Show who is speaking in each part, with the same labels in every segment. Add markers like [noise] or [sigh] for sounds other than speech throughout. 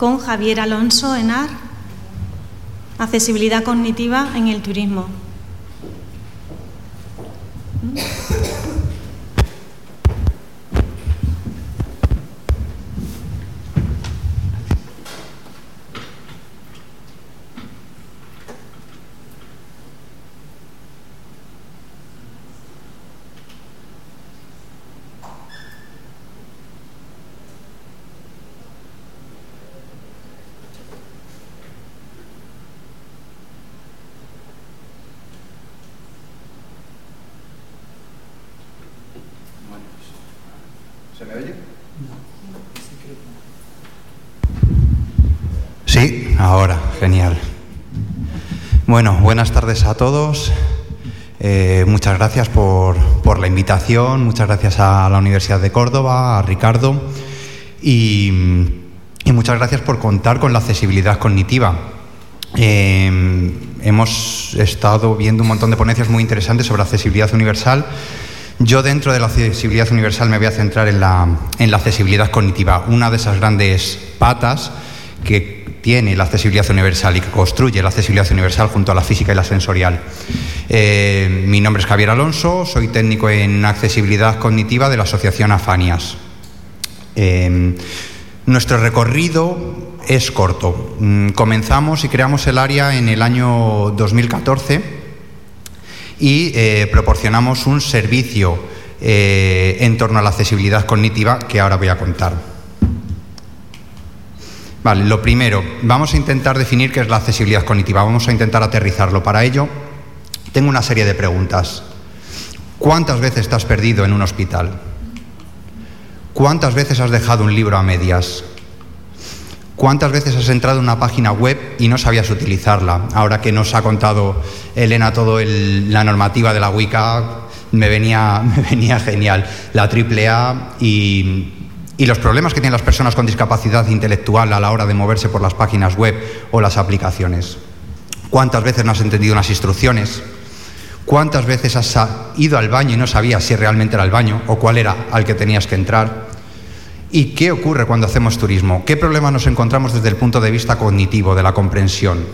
Speaker 1: con Javier Alonso Enar, accesibilidad cognitiva en el turismo.
Speaker 2: Ahora, genial. Bueno, buenas tardes a todos. Eh, muchas gracias por, la invitación, muchas gracias a la Universidad de Córdoba, a Ricardo y, muchas gracias por contar con la accesibilidad cognitiva. Eh, hemos estado viendo un montón de ponencias muy interesantes sobre accesibilidad universal. Yo dentro de la accesibilidad universal me voy a centrar en la, en la accesibilidad cognitiva, una de esas grandes patas que tiene la accesibilidad universal y que construye la accesibilidad universal junto a la física y la sensorial. Eh, mi nombre es Javier Alonso, soy técnico en accesibilidad cognitiva de la Asociación Afanias. Eh, nuestro recorrido es corto. Mm, comenzamos y creamos el área en el año 2014 y eh, proporcionamos un servicio en torno a la accesibilidad cognitiva que ahora voy a contar. Vale, lo primero, vamos a intentar definir qué es la accesibilidad cognitiva, vamos a intentar aterrizarlo. Para ello, tengo una serie de preguntas. ¿Cuántas veces te has perdido en un hospital? ¿Cuántas veces has dejado un libro a medias? ¿Cuántas veces has entrado en una página web y no sabías utilizarla? Ahora que nos ha contado Elena todo la normativa de la WICA, me venía, [laughs] me venía genial. La AAA y y los problemas que tienen las personas con discapacidad intelectual a la hora de moverse por las páginas web o las aplicaciones. ¿Cuántas veces no has entendido unas instrucciones? ¿Cuántas veces has ido al baño y no sabías si realmente era el baño o cuál era al que tenías que entrar? ¿Y qué ocurre cuando hacemos turismo? ¿Qué problemas nos encontramos desde el punto de vista cognitivo, de la comprensión?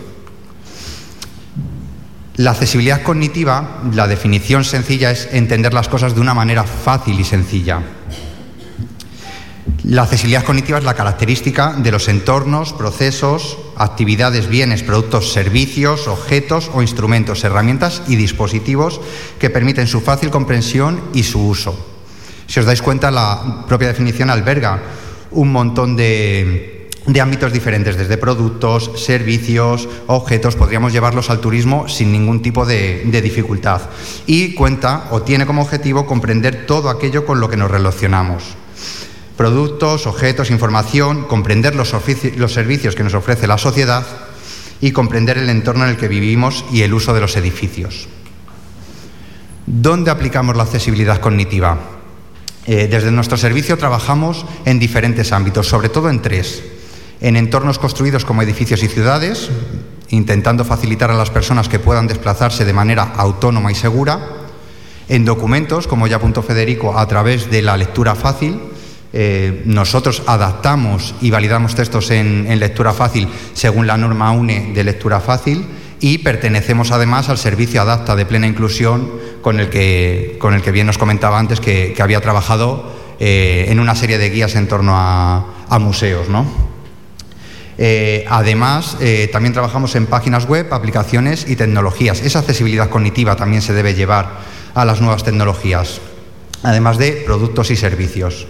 Speaker 2: La accesibilidad cognitiva, la definición sencilla es entender las cosas de una manera fácil y sencilla. La accesibilidad cognitiva es la característica de los entornos, procesos, actividades, bienes, productos, servicios, objetos o instrumentos, herramientas y dispositivos que permiten su fácil comprensión y su uso. Si os dais cuenta, la propia definición alberga un montón de, ámbitos diferentes, desde productos, servicios, objetos, podríamos llevarlos al turismo sin ningún tipo de, dificultad. Y cuenta o tiene como objetivo comprender todo aquello con lo que nos relacionamos productos, objetos, información, comprender los, servicios que nos ofrece la sociedad y comprender el entorno en el que vivimos y el uso de los edificios. ¿Dónde aplicamos la accesibilidad cognitiva? Eh, desde nuestro servicio trabajamos en diferentes ámbitos, sobre todo en tres. En entornos construidos como edificios y ciudades, intentando facilitar a las personas que puedan desplazarse de manera autónoma y segura. En documentos, como ya apuntó Federico, a través de la lectura fácil, eh, nosotros adaptamos y validamos textos en, lectura fácil según la norma UNE de lectura fácil y pertenecemos además al servicio Adapta de plena inclusión con el que, con el que bien nos comentaba antes que, había trabajado eh, en una serie de guías en torno a, museos. Eh, además, también trabajamos en páginas web, aplicaciones y tecnologías. Esa accesibilidad cognitiva también se debe llevar a las nuevas tecnologías, además de productos y servicios.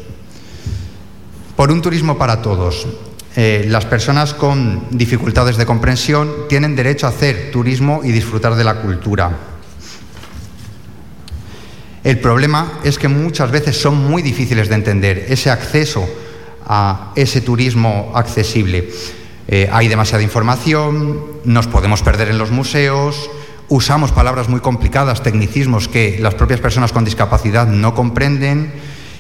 Speaker 2: Por un turismo para todos. Eh, las personas con dificultades de comprensión tienen derecho a hacer turismo y disfrutar de la cultura. El problema es que muchas veces son muy difíciles de entender ese acceso a ese turismo accesible. Eh, hay demasiada información, nos podemos perder en los museos, usamos palabras muy complicadas, tecnicismos que las propias personas con discapacidad no comprenden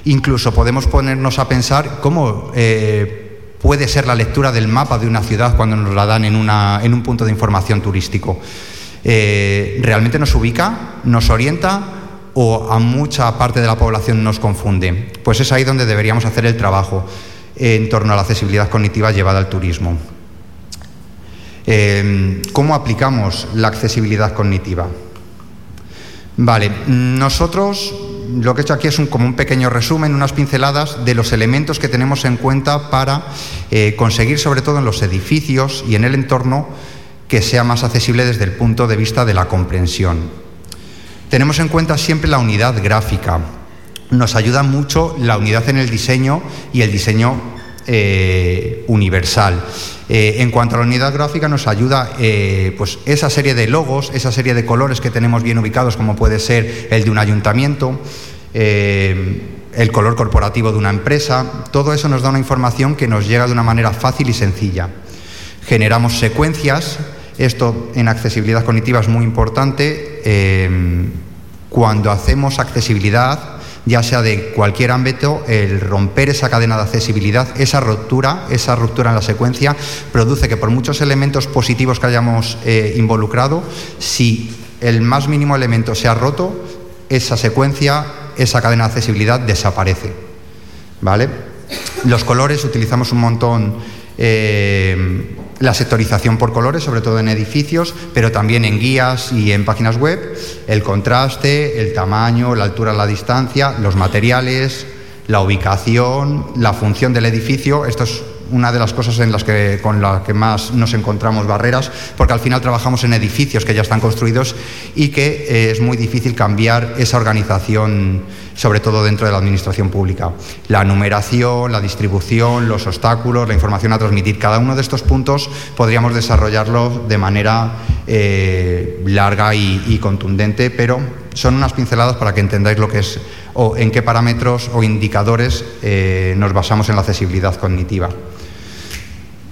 Speaker 2: Incluso podemos ponernos a pensar cómo eh, puede ser la lectura del mapa de una ciudad cuando nos la dan en, un punto de información turístico. Eh, ¿Realmente nos ubica, nos orienta o a mucha parte de la población nos confunde? Pues es ahí donde deberíamos hacer el trabajo. en torno a la accesibilidad cognitiva llevada al turismo. Eh, ¿Cómo aplicamos la accesibilidad cognitiva? Vale, nosotros lo que he hecho aquí es un, como un pequeño resumen, unas pinceladas de los elementos que tenemos en cuenta para eh, conseguir, sobre todo en los edificios y en el entorno, que sea más accesible desde el punto de vista de la comprensión. Tenemos en cuenta siempre la unidad gráfica. Nos ayuda mucho la unidad en el diseño y el diseño eh, universal. Eh, en cuanto a la unidad gráfica, nos ayuda eh, pues esa serie de logos, esa serie de colores que tenemos bien ubicados, como puede ser el de un ayuntamiento, el color corporativo de una empresa. Todo eso nos da una información que nos llega de una manera fácil y sencilla. Generamos secuencias esto en accesibilidad cognitiva es muy importante. Cuando hacemos accesibilidad, ya sea de cualquier ámbito, el romper esa cadena de accesibilidad, esa ruptura, esa ruptura en la secuencia, produce que por muchos elementos positivos que hayamos eh, involucrado, si el más mínimo elemento se ha roto, esa secuencia, esa cadena de accesibilidad desaparece. ¿Vale? Los colores utilizamos un montón. Eh, la sectorización por colores, sobre todo en edificios, pero también en guías y en páginas web, el contraste, el tamaño, la altura, la distancia, los materiales, la ubicación, la función del edificio. Esto es una de las cosas en las que, con las que más nos encontramos barreras, porque al final trabajamos en edificios que ya están construidos y que eh, es muy difícil cambiar esa organización, sobre todo dentro de la administración pública. La numeración, la distribución, los obstáculos, la información a transmitir, cada uno de estos puntos podríamos desarrollarlo de manera eh, larga y, contundente, pero son unas pinceladas para que entendáis lo que es o en qué parámetros o indicadores eh, nos basamos en la accesibilidad cognitiva.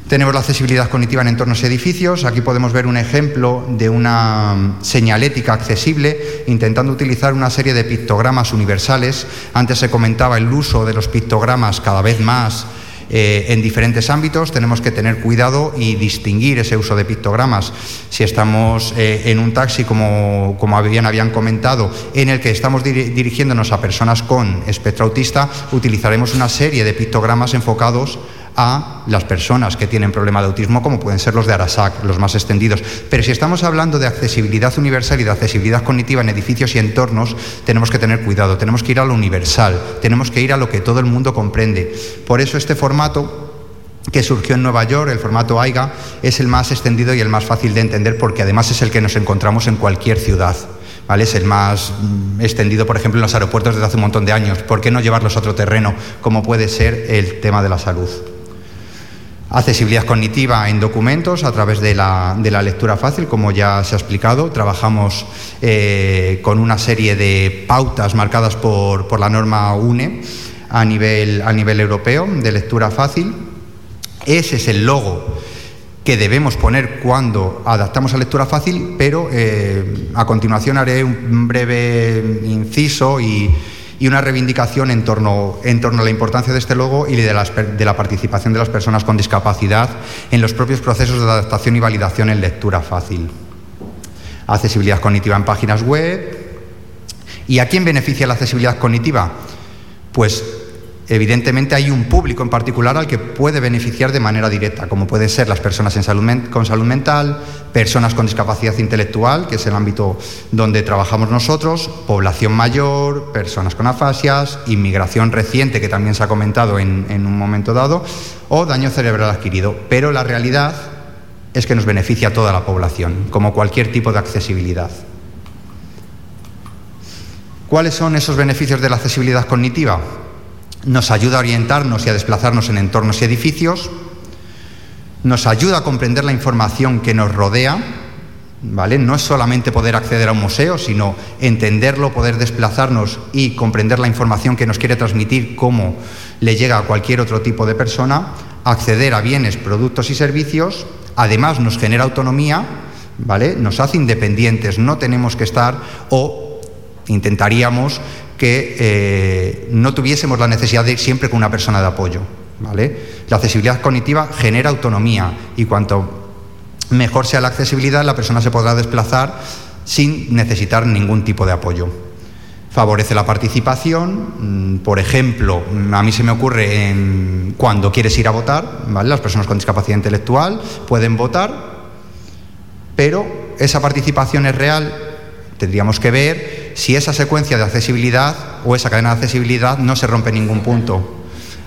Speaker 2: Tenemos la accesibilidad cognitiva en entornos y edificios. Aquí podemos ver un ejemplo de una señalética accesible intentando utilizar una serie de pictogramas universales. Antes se comentaba el uso de los pictogramas cada vez más eh, en diferentes ámbitos. Tenemos que tener cuidado y distinguir ese uso de pictogramas. Si estamos eh, en un taxi, como, como habían, habían comentado, en el que estamos dirigiéndonos a personas con espectro autista, utilizaremos una serie de pictogramas enfocados a las personas que tienen problema de autismo, como pueden ser los de Arasac, los más extendidos. Pero si estamos hablando de accesibilidad universal y de accesibilidad cognitiva en edificios y entornos, tenemos que tener cuidado, tenemos que ir a lo universal, tenemos que ir a lo que todo el mundo comprende. Por eso este formato que surgió en Nueva York, el formato AIGA, es el más extendido y el más fácil de entender porque además es el que nos encontramos en cualquier ciudad. ¿Vale? Es el más mm, extendido, por ejemplo, en los aeropuertos desde hace un montón de años. ¿Por qué no llevarlos a otro terreno, como puede ser el tema de la salud? Accesibilidad cognitiva en documentos a través de la, lectura fácil, como ya se ha explicado. Trabajamos eh, con una serie de pautas marcadas por, la norma UNE a nivel, a nivel europeo de lectura fácil. Ese es el logo que debemos poner cuando adaptamos a lectura fácil, pero eh, a continuación haré un breve inciso y, y una reivindicación en torno, en torno a la importancia de este logo y de, de la participación de las personas con discapacidad en los propios procesos de adaptación y validación en lectura fácil. Accesibilidad cognitiva en páginas web. ¿Y a quién beneficia la accesibilidad cognitiva? Pues Evidentemente hay un público en particular al que puede beneficiar de manera directa, como pueden ser las personas con salud mental, personas con discapacidad intelectual, que es el ámbito donde trabajamos nosotros, población mayor, personas con afasias, inmigración reciente, que también se ha comentado en, en un momento dado, o daño cerebral adquirido. Pero la realidad es que nos beneficia a toda la población, como cualquier tipo de accesibilidad. ¿Cuáles son esos beneficios de la accesibilidad cognitiva? Nos ayuda a orientarnos y a desplazarnos en entornos y edificios, nos ayuda a comprender la información que nos rodea, ¿vale? No es solamente poder acceder a un museo, sino entenderlo, poder desplazarnos y comprender la información que nos quiere transmitir, cómo le llega a cualquier otro tipo de persona, acceder a bienes, productos y servicios, además nos genera autonomía, ¿vale? Nos hace independientes, no tenemos que estar o intentaríamos que eh, no tuviésemos la necesidad de ir siempre con una persona de apoyo. ¿vale? La accesibilidad cognitiva genera autonomía y cuanto mejor sea la accesibilidad, la persona se podrá desplazar sin necesitar ningún tipo de apoyo. favorece la participación. Mm, por ejemplo, a mí se me ocurre cuando quieres ir a votar, las personas con discapacidad intelectual pueden votar, pero esa participación es real. Tendríamos que ver si esa secuencia de accesibilidad o esa cadena de accesibilidad no se rompe en ningún punto.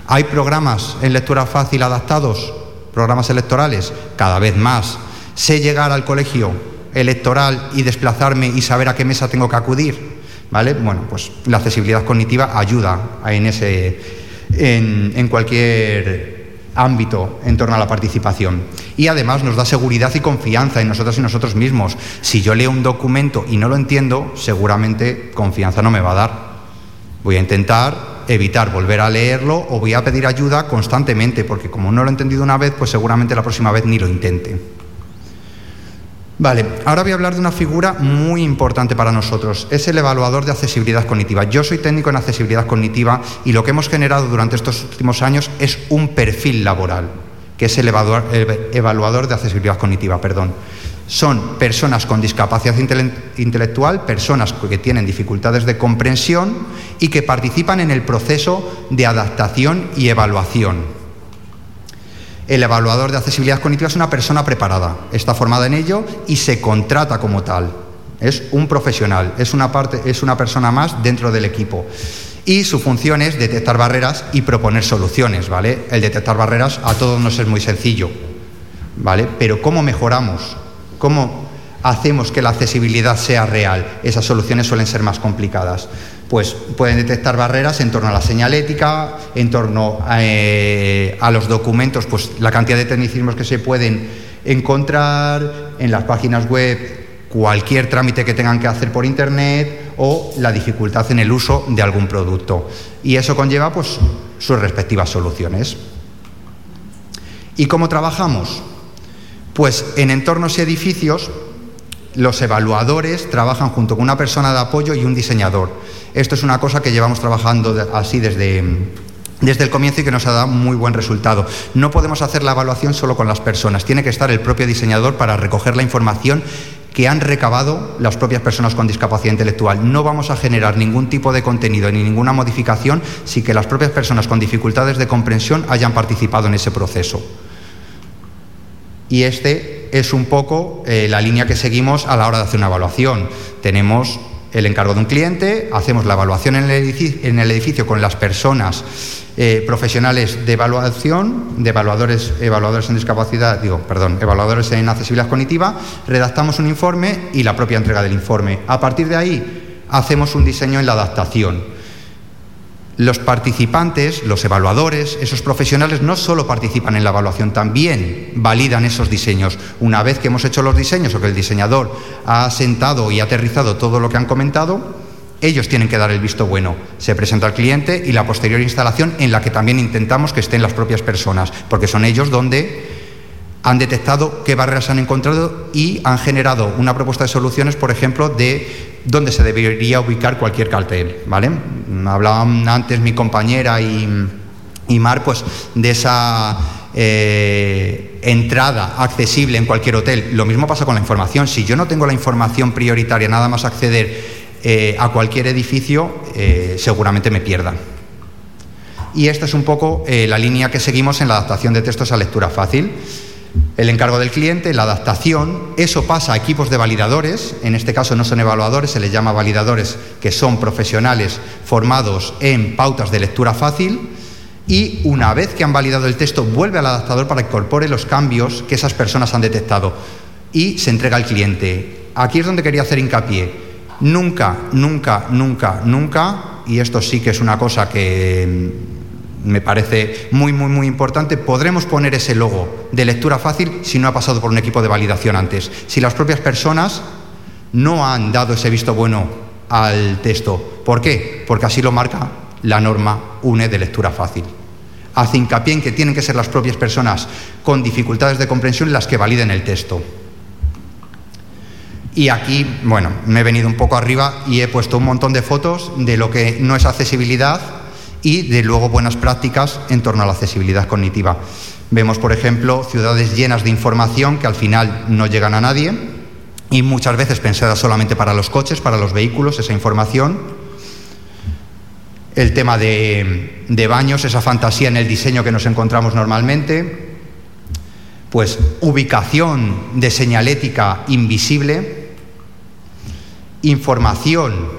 Speaker 2: ¿Hay programas en lectura fácil adaptados? ¿Programas electorales? Cada vez más. ¿Sé llegar al colegio electoral y desplazarme y saber a qué mesa tengo que acudir? ¿Vale? Bueno, pues la accesibilidad cognitiva ayuda en, ese, en, cualquier ámbito en torno a la participación. Y además nos da seguridad y confianza en nosotros y nosotros mismos. Si yo leo un documento y no lo entiendo, seguramente confianza no me va a dar. Voy a intentar evitar volver a leerlo o voy a pedir ayuda constantemente, porque como no lo he entendido una vez, pues seguramente la próxima vez ni lo intente. Vale, ahora voy a hablar de una figura muy importante para nosotros. Es el evaluador de accesibilidad cognitiva. Yo soy técnico en accesibilidad cognitiva y lo que hemos generado durante estos últimos años es un perfil laboral, que es el evaluador, de accesibilidad cognitiva. Perdón. Son personas con discapacidad intelectual, personas que tienen dificultades de comprensión y que participan en el proceso de adaptación y evaluación. El evaluador de accesibilidad cognitiva es una persona preparada, está formada en ello y se contrata como tal. Es un profesional, es una, parte, es una persona más dentro del equipo. Y su función es detectar barreras y proponer soluciones, ¿vale? El detectar barreras a todos nos es muy sencillo, ¿vale? Pero ¿cómo mejoramos? ¿Cómo hacemos que la accesibilidad sea real? Esas soluciones suelen ser más complicadas pues pueden detectar barreras en torno a la señalética, en torno eh, a, los documentos, pues la cantidad de tecnicismos que se pueden encontrar en las páginas web, cualquier trámite que tengan que hacer por internet o la dificultad en el uso de algún producto. Y eso conlleva pues sus respectivas soluciones. ¿Y cómo trabajamos? Pues en entornos y edificios los evaluadores trabajan junto con una persona de apoyo y un diseñador. Esto es una cosa que llevamos trabajando así desde, desde el comienzo y que nos ha dado muy buen resultado. No podemos hacer la evaluación solo con las personas, tiene que estar el propio diseñador para recoger la información que han recabado las propias personas con discapacidad intelectual. No vamos a generar ningún tipo de contenido ni ninguna modificación si que las propias personas con dificultades de comprensión hayan participado en ese proceso. Y este es un poco eh, la línea que seguimos a la hora de hacer una evaluación. Tenemos el encargo de un cliente, hacemos la evaluación en el edificio, con las personas eh, profesionales de evaluación, de evaluadores, evaluadores en discapacidad, digo, perdón, evaluadores en accesibilidad cognitiva, redactamos un informe y la propia entrega del informe. A partir de ahí hacemos un diseño en la adaptación los participantes, los evaluadores, esos profesionales no solo participan en la evaluación, también validan esos diseños. Una vez que hemos hecho los diseños o que el diseñador ha sentado y aterrizado todo lo que han comentado, ellos tienen que dar el visto bueno. Se presenta al cliente y la posterior instalación en la que también intentamos que estén las propias personas, porque son ellos donde han detectado qué barreras han encontrado y han generado una propuesta de soluciones, por ejemplo, de dónde se debería ubicar cualquier cartel, ¿vale? Hablaban antes mi compañera y, Mar, pues, de esa eh, entrada accesible en cualquier hotel. Lo mismo pasa con la información. Si yo no tengo la información prioritaria, nada más acceder eh, a cualquier edificio, eh, seguramente me pierda. Y esta es un poco la línea que seguimos en la adaptación de textos a lectura fácil el encargo del cliente, la adaptación, eso pasa a equipos de validadores, en este caso no son evaluadores, se les llama validadores, que son profesionales formados en pautas de lectura fácil, y una vez que han validado el texto, vuelve al adaptador para que incorpore los cambios que esas personas han detectado y se entrega al cliente. Aquí es donde quería hacer hincapié. Nunca, nunca, nunca, nunca, y esto sí que es una cosa que me parece muy, muy, muy importante, podremos poner ese logo de lectura fácil si no ha pasado por un equipo de validación antes. Si las propias personas no han dado ese visto bueno al texto. ¿Por qué? Porque así lo marca la norma UNE de lectura fácil. Hace hincapié en que tienen que ser las propias personas con dificultades de comprensión las que validen el texto. Y aquí, bueno, me he venido un poco arriba y he puesto un montón de fotos de lo que no es accesibilidad y de luego buenas prácticas en torno a la accesibilidad cognitiva. Vemos, por ejemplo, ciudades llenas de información que al final no llegan a nadie y muchas veces pensadas solamente para los coches, para los vehículos, esa información. el tema de, de baños, esa fantasía en el diseño que nos encontramos normalmente, pues ubicación de señalética invisible, información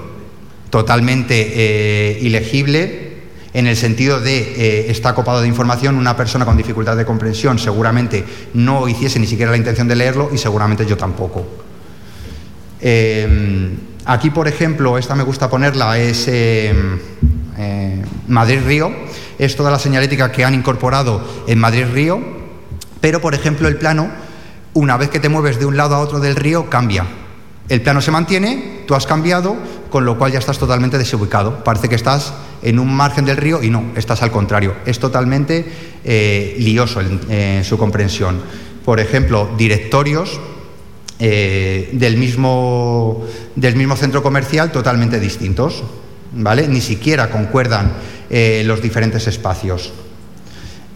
Speaker 2: totalmente eh, ilegible, en el sentido de eh, está copado de información, una persona con dificultad de comprensión seguramente no hiciese ni siquiera la intención de leerlo y seguramente yo tampoco. Eh, aquí, por ejemplo, esta me gusta ponerla, es Madrid-Río, es toda la señalética que han incorporado en Madrid-Río, pero, por ejemplo, el plano, una vez que te mueves de un lado a otro del río, cambia. El plano se mantiene, tú has cambiado, con lo cual ya estás totalmente desubicado. Parece que estás en un margen del río y no, estás al contrario. Es totalmente eh, lioso en su comprensión. Por ejemplo, directorios eh, del, mismo, del mismo centro comercial totalmente distintos. ¿vale? Ni siquiera concuerdan eh, los diferentes espacios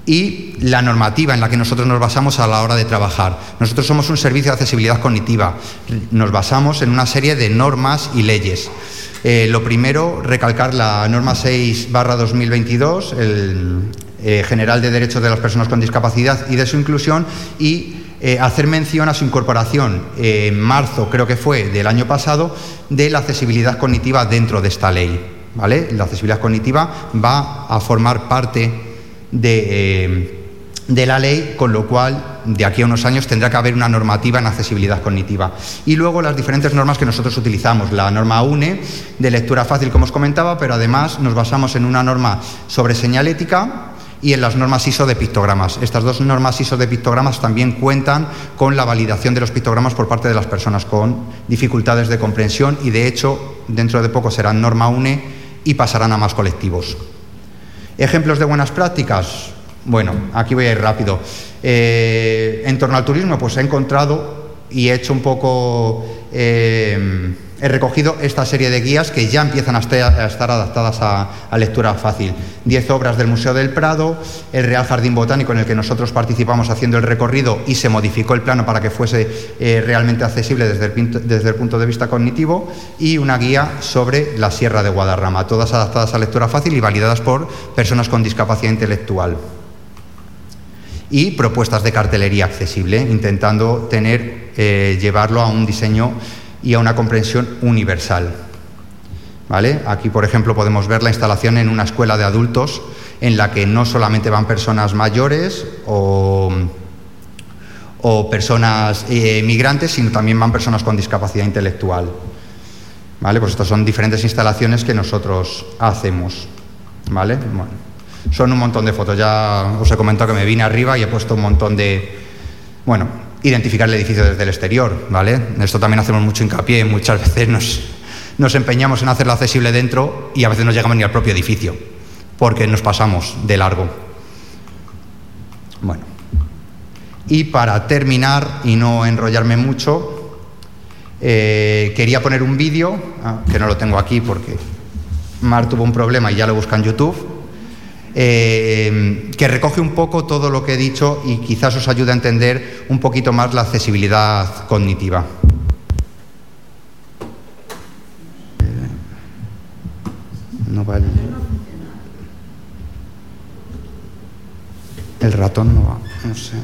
Speaker 2: y la normativa en la que nosotros nos basamos a la hora de trabajar. Nosotros somos un servicio de accesibilidad cognitiva. Nos basamos en una serie de normas y leyes. Eh, lo primero, recalcar la norma 6 2022, el eh, General de Derechos de las Personas con Discapacidad y de su inclusión, y eh, hacer mención a su incorporación en marzo, creo que fue, del año pasado, de la accesibilidad cognitiva dentro de esta ley. ¿vale? La accesibilidad cognitiva va a formar parte eh, de, la ley, con lo cual de aquí a unos años tendrá que haber una normativa en accesibilidad cognitiva. Y luego las diferentes normas que nosotros utilizamos. La norma UNE de lectura fácil, como os comentaba, pero además nos basamos en una norma sobre señalética y en las normas ISO de pictogramas. Estas dos normas ISO de pictogramas también cuentan con la validación de los pictogramas por parte de las personas con dificultades de comprensión y de hecho dentro de poco serán norma UNE y pasarán a más colectivos. Ejemplos de buenas prácticas. Bueno, aquí voy a ir rápido. Eh, en torno al turismo, pues he encontrado y he hecho un poco, eh, he recogido esta serie de guías que ya empiezan a estar, adaptadas a, lectura fácil. Diez obras del Museo del Prado, el Real Jardín Botánico en el que nosotros participamos haciendo el recorrido y se modificó el plano para que fuese eh, realmente accesible desde el, punto de vista cognitivo y una guía sobre la Sierra de Guadarrama, todas adaptadas a lectura fácil y validadas por personas con discapacidad intelectual y propuestas de cartelería accesible, intentando tener, eh, llevarlo a un diseño y a una comprensión universal. ¿Vale? Aquí, por ejemplo, podemos ver la instalación en una escuela de adultos en la que no solamente van personas mayores o, personas eh, migrantes, sino también van personas con discapacidad intelectual. ¿Vale? Pues estas son diferentes instalaciones que nosotros hacemos. ¿Vale? son un montón de fotos. Ya os he comentado que me vine arriba y he puesto un montón de. Bueno, identificar el edificio desde el exterior, ¿vale? Esto también hacemos mucho hincapié, muchas veces nos, nos empeñamos en hacerlo accesible dentro y a veces no llegamos ni al propio edificio, porque nos pasamos de largo. Bueno, y para terminar y no enrollarme mucho, eh, quería poner un vídeo, ah, que no lo tengo aquí porque Mar tuvo un problema y ya lo busca en YouTube eh, que recoge un poco todo lo que he dicho y quizás os ayude a entender un poquito más la accesibilidad cognitiva. No va el... el ratón no va, no sé.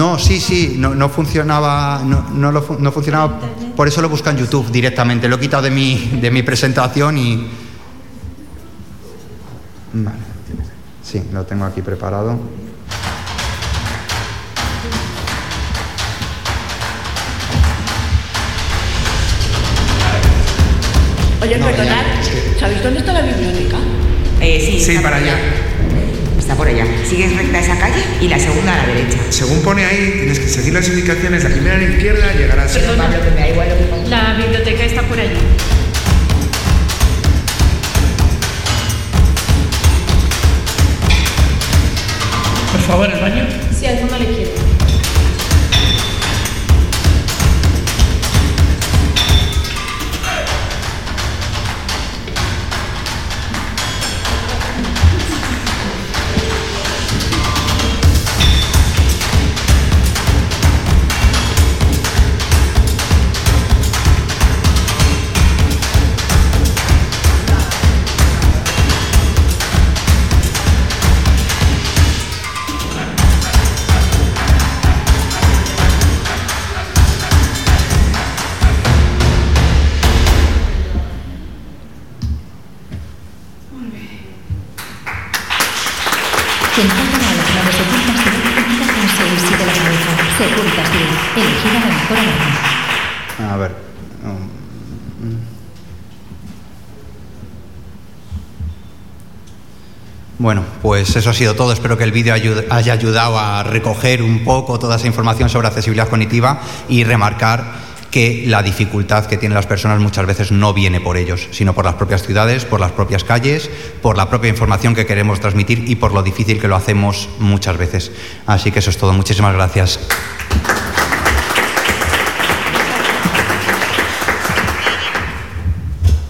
Speaker 2: No, sí, sí, no, funcionaba, no, no, funcionaba, por eso lo buscan en YouTube directamente, lo he quitado de mi, de mi presentación y... Vale, sí, lo tengo aquí preparado.
Speaker 3: Oye, perdonad, ¿sabéis dónde está la biblioteca?
Speaker 4: Eh, sí,
Speaker 5: sí para allá
Speaker 4: por allá. Sigues recta esa calle y la segunda a la derecha.
Speaker 5: Según pone ahí, tienes que seguir las indicaciones. La primera a la izquierda llegarás a...
Speaker 3: Pablo, que me da igual lo que La biblioteca está por allí.
Speaker 5: Por favor, el baño.
Speaker 3: Sí,
Speaker 2: A ver. Bueno, pues eso ha sido todo. Espero que el vídeo haya ayudado a recoger un poco toda esa información sobre accesibilidad cognitiva y remarcar que la dificultad que tienen las personas muchas veces no viene por ellos, sino por las propias ciudades, por las propias calles, por la propia información que queremos transmitir y por lo difícil que lo hacemos muchas veces. Así que eso es todo. Muchísimas gracias.